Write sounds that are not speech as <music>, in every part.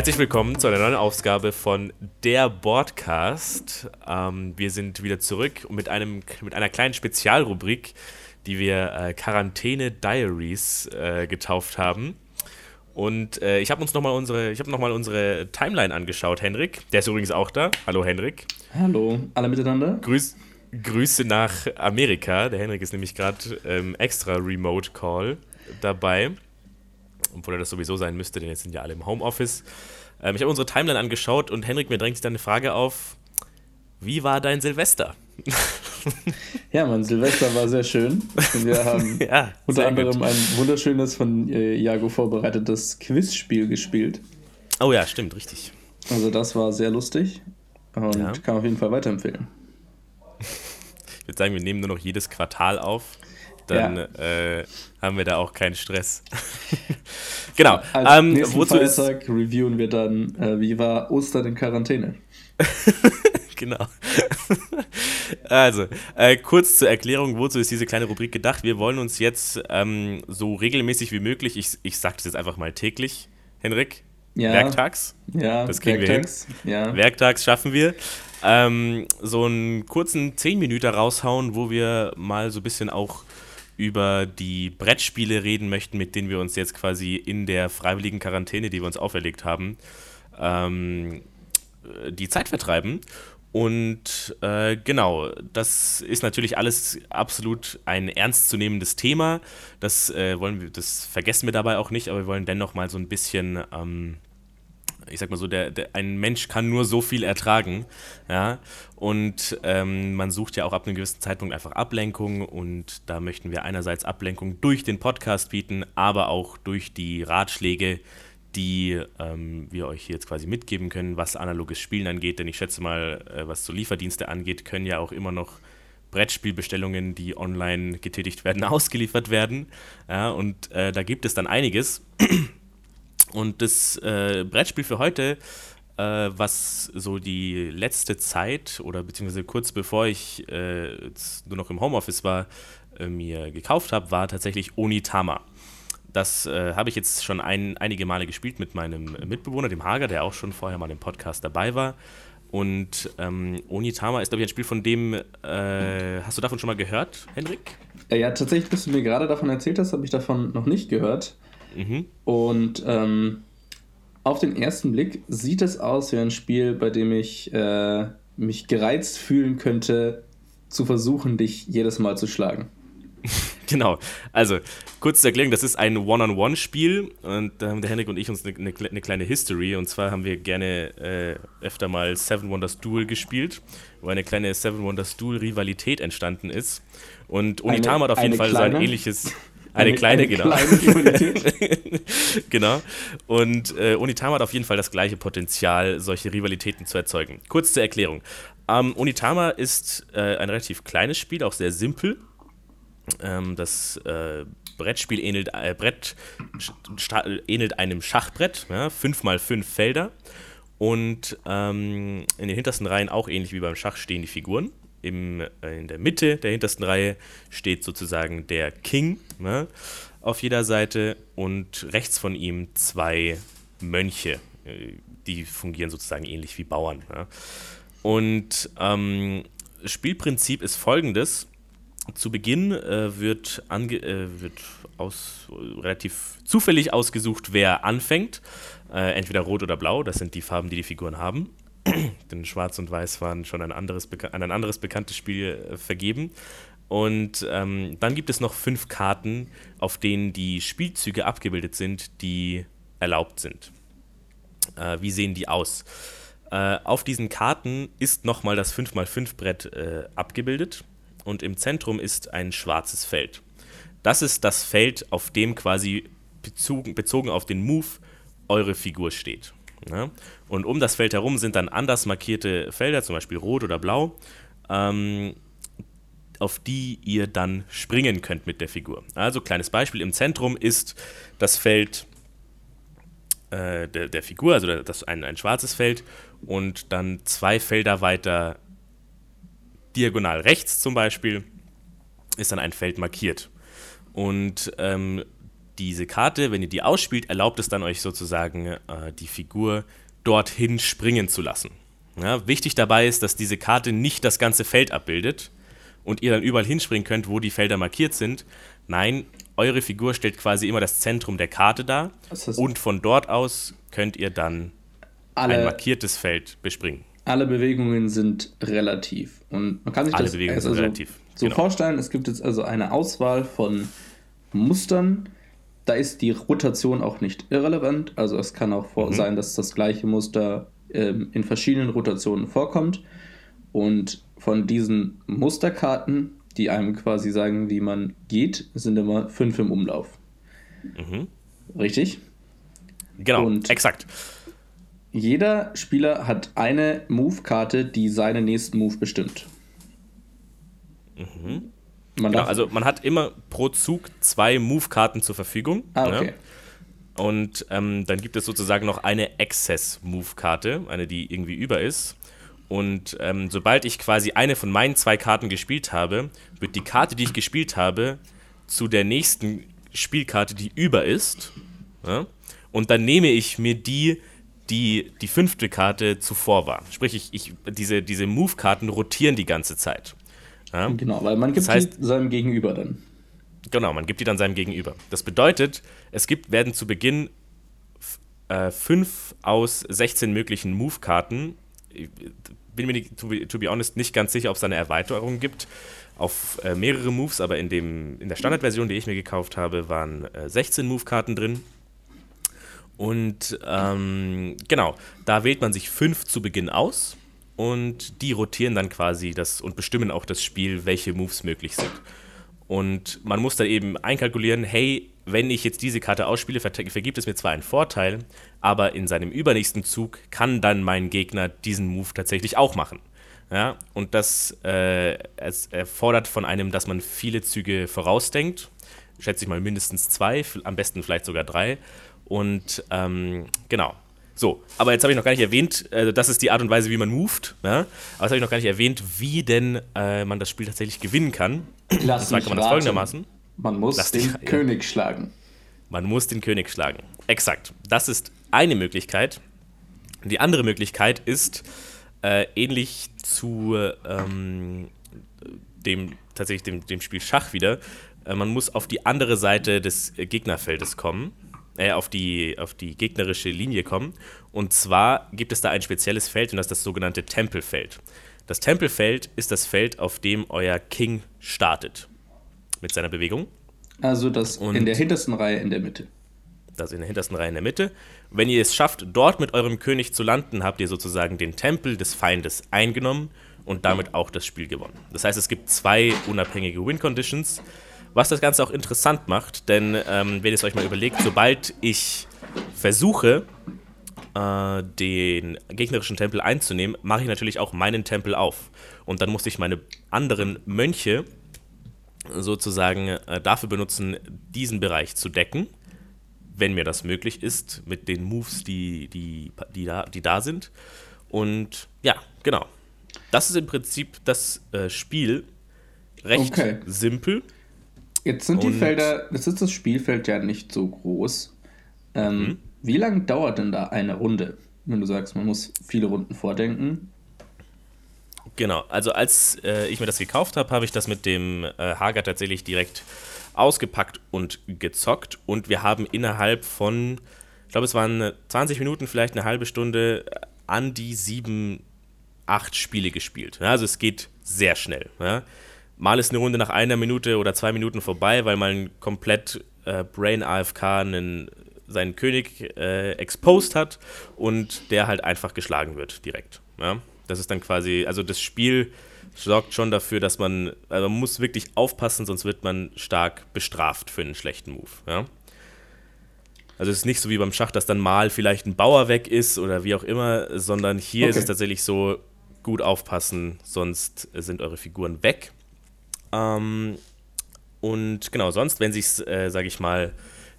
Herzlich willkommen zu einer neuen Ausgabe von der Broadcast. Ähm, wir sind wieder zurück mit, einem, mit einer kleinen Spezialrubrik, die wir äh, Quarantäne Diaries äh, getauft haben. Und äh, ich habe uns nochmal unsere, ich habe noch mal unsere Timeline angeschaut, Henrik. Der ist übrigens auch da. Hallo Henrik. Hallo, alle miteinander. Grüß, Grüße nach Amerika. Der Henrik ist nämlich gerade ähm, extra Remote Call dabei obwohl er das sowieso sein müsste, denn jetzt sind ja alle im Homeoffice. Ähm, ich habe unsere Timeline angeschaut und Henrik, mir drängt sich dann eine Frage auf: Wie war dein Silvester? <laughs> ja, mein Silvester war sehr schön. Und wir haben <laughs> ja, unter anderem gut. ein wunderschönes von äh, Iago vorbereitetes Quizspiel gespielt. Oh ja, stimmt, richtig. Also das war sehr lustig und ja. kann auf jeden Fall weiterempfehlen. <laughs> Ich würde sagen, wir nehmen nur noch jedes Quartal auf dann ja. äh, haben wir da auch keinen Stress. <laughs> genau. Als ähm, wozu Feiertag ist reviewen wir dann, äh, wie war Ostern in Quarantäne? <laughs> genau. <laughs> also, äh, kurz zur Erklärung, wozu ist diese kleine Rubrik gedacht? Wir wollen uns jetzt ähm, so regelmäßig wie möglich, ich, ich sage das jetzt einfach mal täglich, Henrik, ja. Werktags. Ja, das kriegen Werktags. wir hin. Ja. Werktags schaffen wir. Ähm, so einen kurzen 10 Minuten raushauen, wo wir mal so ein bisschen auch über die Brettspiele reden möchten, mit denen wir uns jetzt quasi in der freiwilligen Quarantäne, die wir uns auferlegt haben, ähm, die Zeit vertreiben. Und äh, genau, das ist natürlich alles absolut ein ernstzunehmendes Thema. Das äh, wollen wir, das vergessen wir dabei auch nicht, aber wir wollen dennoch mal so ein bisschen ähm, ich sag mal so, der, der, ein Mensch kann nur so viel ertragen, ja, und ähm, man sucht ja auch ab einem gewissen Zeitpunkt einfach Ablenkung und da möchten wir einerseits Ablenkung durch den Podcast bieten, aber auch durch die Ratschläge, die ähm, wir euch jetzt quasi mitgeben können, was analoges Spielen angeht, denn ich schätze mal, äh, was so Lieferdienste angeht, können ja auch immer noch Brettspielbestellungen, die online getätigt werden, <laughs> ausgeliefert werden. Ja, und äh, da gibt es dann einiges. Und das äh, Brettspiel für heute, äh, was so die letzte Zeit oder beziehungsweise kurz bevor ich äh, nur noch im Homeoffice war, äh, mir gekauft habe, war tatsächlich Onitama. Das äh, habe ich jetzt schon ein, einige Male gespielt mit meinem Mitbewohner, dem Hager, der auch schon vorher mal im Podcast dabei war. Und ähm, Onitama ist, glaube ich, ein Spiel, von dem, äh, hast du davon schon mal gehört, Henrik? Ja, tatsächlich, bis du mir gerade davon erzählt hast, habe ich davon noch nicht gehört. Mhm. Und ähm, auf den ersten Blick sieht es aus wie ein Spiel, bei dem ich äh, mich gereizt fühlen könnte, zu versuchen, dich jedes Mal zu schlagen. <laughs> genau. Also, kurz zur Erklärung: Das ist ein One-on-One-Spiel und da haben der Henrik und ich uns eine, eine, eine, kleine History. Und zwar haben wir gerne äh, öfter mal Seven Wonders Duel gespielt, wo eine kleine Seven Wonders Duel-Rivalität entstanden ist. Und Unitama hat auf jeden Fall kleine? so ein ähnliches. <laughs> Eine, eine kleine, eine genau. <laughs> Kleine <laughs> genau. Und äh, Onitama hat auf jeden Fall das gleiche Potenzial, solche Rivalitäten zu erzeugen. Kurz zur Erklärung. Ähm, Onitama ist äh, ein relativ kleines Spiel, auch sehr simpel. Ähm, das äh, Brettspiel ähnelt, äh, Brett ähnelt einem Schachbrett, ja, 5 mal 5 Felder. Und ähm, in den hintersten Reihen auch ähnlich wie beim Schach stehen die Figuren im, äh, in der Mitte der hintersten Reihe steht sozusagen der King ne, auf jeder Seite und rechts von ihm zwei Mönche. Äh, die fungieren sozusagen ähnlich wie Bauern. Ja. Und ähm, Spielprinzip ist folgendes. Zu Beginn äh, wird, äh, wird aus, relativ zufällig ausgesucht, wer anfängt. Äh, entweder rot oder blau, das sind die Farben, die die Figuren haben. <clears throat> denn Schwarz und Weiß waren schon ein anderes, an ein anderes bekanntes Spiel äh, vergeben. Und ähm, dann gibt es noch fünf Karten, auf denen die Spielzüge abgebildet sind, die erlaubt sind. Äh, wie sehen die aus? Äh, auf diesen Karten ist nochmal das 5x5-Brett äh, abgebildet und im Zentrum ist ein schwarzes Feld. Das ist das Feld, auf dem quasi bezogen, bezogen auf den Move eure Figur steht. Ne? Und um das Feld herum sind dann anders markierte Felder, zum Beispiel rot oder blau, ähm, auf die ihr dann springen könnt mit der Figur. Also kleines Beispiel, im Zentrum ist das Feld äh, der, der, Figur, also das ein, ein schwarzes Feld und dann zwei Felder weiter diagonal rechts zum Beispiel ist dann ein Feld markiert. Und ähm, diese Karte, wenn ihr die ausspielt, erlaubt es dann euch sozusagen, äh, die Figur dorthin springen zu lassen. Ja, wichtig dabei ist, dass diese Karte nicht das ganze Feld abbildet und ihr dann überall hinspringen könnt, wo die Felder markiert sind. Nein, eure Figur stellt quasi immer das Zentrum der Karte dar und von dort aus könnt ihr dann alle, ein markiertes Feld bespringen. Alle Bewegungen sind relativ und man kann sich alle das Bewegungen also sind relativ. so genau. vorstellen, es gibt jetzt also eine Auswahl von Mustern, da ist die Rotation auch nicht irrelevant. Also es kann auch mhm. sein, dass das gleiche Muster ähm, in verschiedenen Rotationen vorkommt. Und von diesen Musterkarten, die einem quasi sagen, wie man geht, sind immer fünf im Umlauf. Mhm. Richtig? Genau, Und exakt. Jeder Spieler hat eine Move-Karte, die seinen nächsten Move bestimmt. Mhm. Man genau, also man hat immer pro Zug zwei Move-Karten zur Verfügung. Ah, okay. Ja? Und ähm, dann gibt es sozusagen noch eine Excess-Move-Karte, eine, die irgendwie über ist. Und ähm, sobald ich quasi eine von meinen zwei Karten gespielt habe, wird die Karte, die ich gespielt habe, zu der nächsten Spielkarte, die über ist. Ja? Und dann nehme ich mir die, die die fünfte Karte zuvor war. Sprich, ich, ich, diese, diese Move-Karten rotieren die ganze Zeit. Ja? Genau, weil man gibt das heißt, die seinem Gegenüber dann. Genau, man gibt die dann seinem Gegenüber. Das bedeutet, es gibt, werden zu Beginn äh, fünf aus 16 möglichen Move-Karten. Bin mir, nicht, to, be, to be honest, nicht ganz sicher, ob es da eine Erweiterung gibt auf äh, mehrere Moves, aber in, dem, in der Standardversion, die ich mir gekauft habe, waren äh, 16 Move-Karten drin. Und ähm, genau, da wählt man sich fünf zu Beginn aus und die rotieren dann quasi das und bestimmen auch das Spiel, welche Moves möglich sind. Und man muss dann eben einkalkulieren, hey, wenn ich jetzt diese Karte ausspiele, vergibt es mir zwar einen Vorteil, aber in seinem übernächsten Zug kann dann mein Gegner diesen Move tatsächlich auch machen. Ja, und das äh, es erfordert von einem, dass man viele Züge vorausdenkt. Schätze ich mal mindestens zwei, am besten vielleicht sogar drei. Und ähm, genau, so, aber jetzt habe ich noch gar nicht erwähnt, äh, das ist die Art und Weise, wie man moved. Ja? Aber jetzt habe ich noch gar nicht erwähnt, wie denn äh, man das Spiel tatsächlich gewinnen kann. Lass und zwar kann man das folgendermaßen. Man muss Lass den dich, König ja. schlagen. Man muss den König schlagen. Exakt. Das ist eine Möglichkeit. Die andere Möglichkeit ist äh, ähnlich zu ähm, dem tatsächlich dem, dem Spiel Schach wieder. Äh, man muss auf die andere Seite des Gegnerfeldes kommen äh, auf, die, auf die gegnerische Linie kommen. Und zwar gibt es da ein spezielles Feld und das ist das sogenannte Tempelfeld. Das Tempelfeld ist das Feld, auf dem euer King startet mit seiner Bewegung. Also das und in der hintersten Reihe in der Mitte. Das in der hintersten Reihe in der Mitte. Wenn ihr es schafft, dort mit eurem König zu landen, habt ihr sozusagen den Tempel des Feindes eingenommen und damit auch das Spiel gewonnen. Das heißt, es gibt zwei unabhängige Win-Conditions. Was das Ganze auch interessant macht, denn ähm, wenn ihr es euch mal überlegt, sobald ich versuche, äh, den gegnerischen Tempel einzunehmen, mache ich natürlich auch meinen Tempel auf. Und dann muss ich meine anderen Mönche sozusagen äh, dafür benutzen, diesen Bereich zu decken, wenn mir das möglich ist, mit den Moves, die, die, die, da, die da sind. Und ja, genau. Das ist im Prinzip das äh, Spiel. Recht okay. simpel. Jetzt sind die Felder, das ist das Spielfeld ja nicht so groß. Ähm, mhm. Wie lange dauert denn da eine Runde? Wenn du sagst, man muss viele Runden vordenken. Genau, also als äh, ich mir das gekauft habe, habe ich das mit dem äh, Hager tatsächlich direkt ausgepackt und gezockt. Und wir haben innerhalb von, ich glaube, es waren 20 Minuten, vielleicht eine halbe Stunde, äh, an die sieben, acht Spiele gespielt. Ja, also es geht sehr schnell. Ja. Mal ist eine Runde nach einer Minute oder zwei Minuten vorbei, weil man komplett äh, Brain AFK einen, seinen König äh, exposed hat und der halt einfach geschlagen wird direkt. Ja? Das ist dann quasi, also das Spiel sorgt schon dafür, dass man, also man muss wirklich aufpassen, sonst wird man stark bestraft für einen schlechten Move. Ja? Also es ist nicht so wie beim Schach, dass dann mal vielleicht ein Bauer weg ist oder wie auch immer, sondern hier okay. ist es tatsächlich so, gut aufpassen, sonst sind eure Figuren weg. Ähm, und genau, sonst, wenn sich, äh, sage ich mal,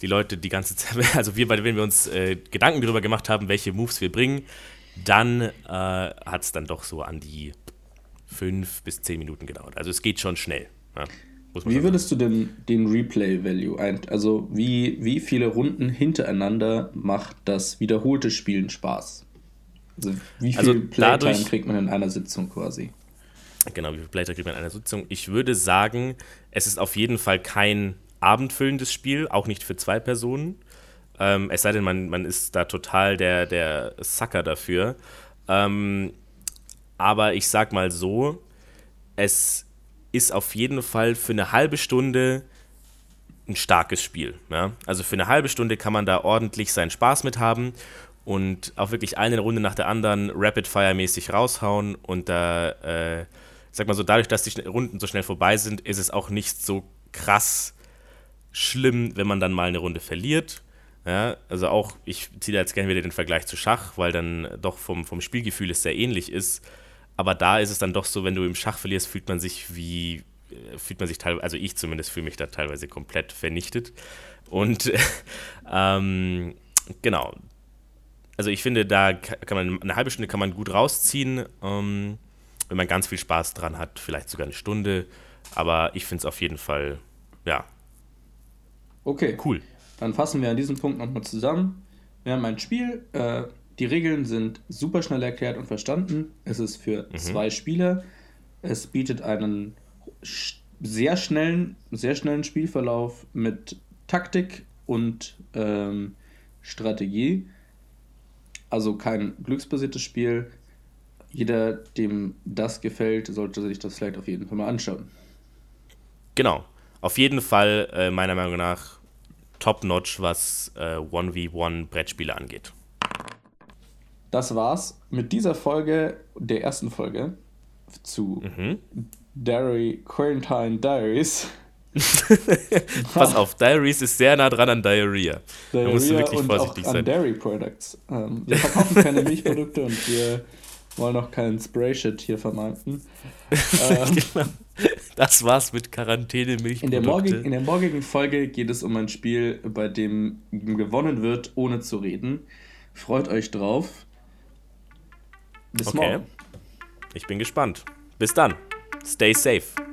die Leute die ganze Zeit, <laughs> also wir, wenn wir uns äh, Gedanken darüber gemacht haben, welche Moves wir bringen, dann äh, hat es dann doch so an die fünf bis zehn Minuten gedauert. Also es geht schon schnell. Ja. Wie würdest du denn den Replay-Value ein? Also, wie, wie viele Runden hintereinander macht das wiederholte Spielen Spaß? Also, wie viel also Playtime kriegt man in einer Sitzung quasi? Genau, wie viel Playtime kriegt man in einer Sitzung? Ich würde sagen, es ist auf jeden Fall kein abendfüllendes Spiel, auch nicht für zwei Personen. Ähm, es sei denn, man, man ist da total der, der Sucker dafür. Ähm, aber ich sag mal so, es ist auf jeden Fall für eine halbe Stunde ein starkes Spiel. Ja? Also für eine halbe Stunde kann man da ordentlich seinen Spaß mit haben und auch wirklich eine Runde nach der anderen Rapid-Fire-mäßig raushauen. Und da, äh, sag mal so, dadurch, dass die Runden so schnell vorbei sind, ist es auch nicht so krass schlimm, wenn man dann mal eine Runde verliert. Ja, also auch, ich ziehe da jetzt gerne wieder den Vergleich zu Schach, weil dann doch vom, vom Spielgefühl es sehr ähnlich ist. Aber da ist es dann doch so, wenn du im Schach verlierst, fühlt man sich wie, äh, fühlt man sich teilweise, also ich zumindest fühle mich da teilweise komplett vernichtet. Und <laughs> ähm, genau. Also ich finde, da kann man eine halbe Stunde kann man gut rausziehen, ähm, wenn man ganz viel Spaß dran hat, vielleicht sogar eine Stunde. Aber ich finde es auf jeden Fall, ja. Okay. Cool. Dann fassen wir an diesem Punkt nochmal zusammen. Wir haben ein Spiel, äh, die Regeln sind super schnell erklärt und verstanden. Es ist für mhm. zwei Spieler. Es bietet einen sehr schnellen, sehr schnellen Spielverlauf mit Taktik und ähm, Strategie. Also kein glücksbasiertes Spiel. Jeder, dem das gefällt, sollte sich das vielleicht auf jeden Fall mal anschauen. Genau. Auf jeden Fall, äh, meiner Meinung nach, top-notch, was äh, 1v1 Brettspiele angeht das war's mit dieser Folge, der ersten Folge zu mhm. Dairy Quarantine Diaries. <laughs> Pass auf, Diaries ist sehr nah dran an Diarrhea. Diarrhea da musst du wirklich und vorsichtig auch sein. An Dairy Products. Ähm, wir verkaufen keine <laughs> Milchprodukte und wir wollen auch keinen Spray-Shit hier vermarkten. <laughs> Ähm, genau. Das war's mit Quarantäne Milchprodukte. In der, morgigen, in der morgigen Folge geht es um ein Spiel, bei dem gewonnen wird, ohne zu reden. Freut euch drauf. Bis okay. morgen. Ich bin gespannt. Bis dann. Stay safe.